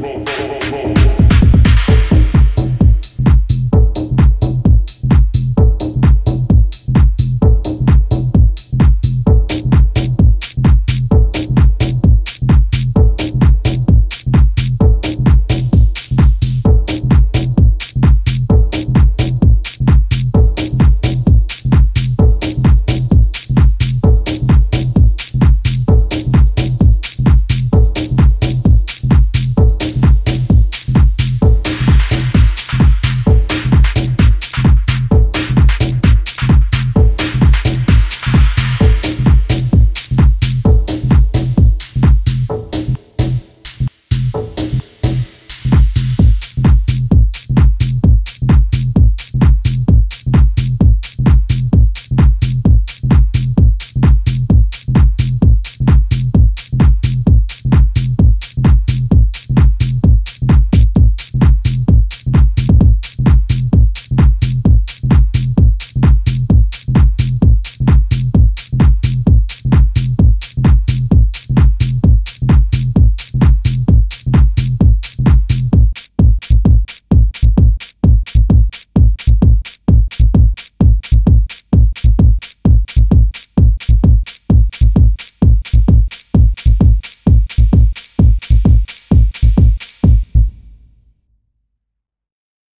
roll, roll.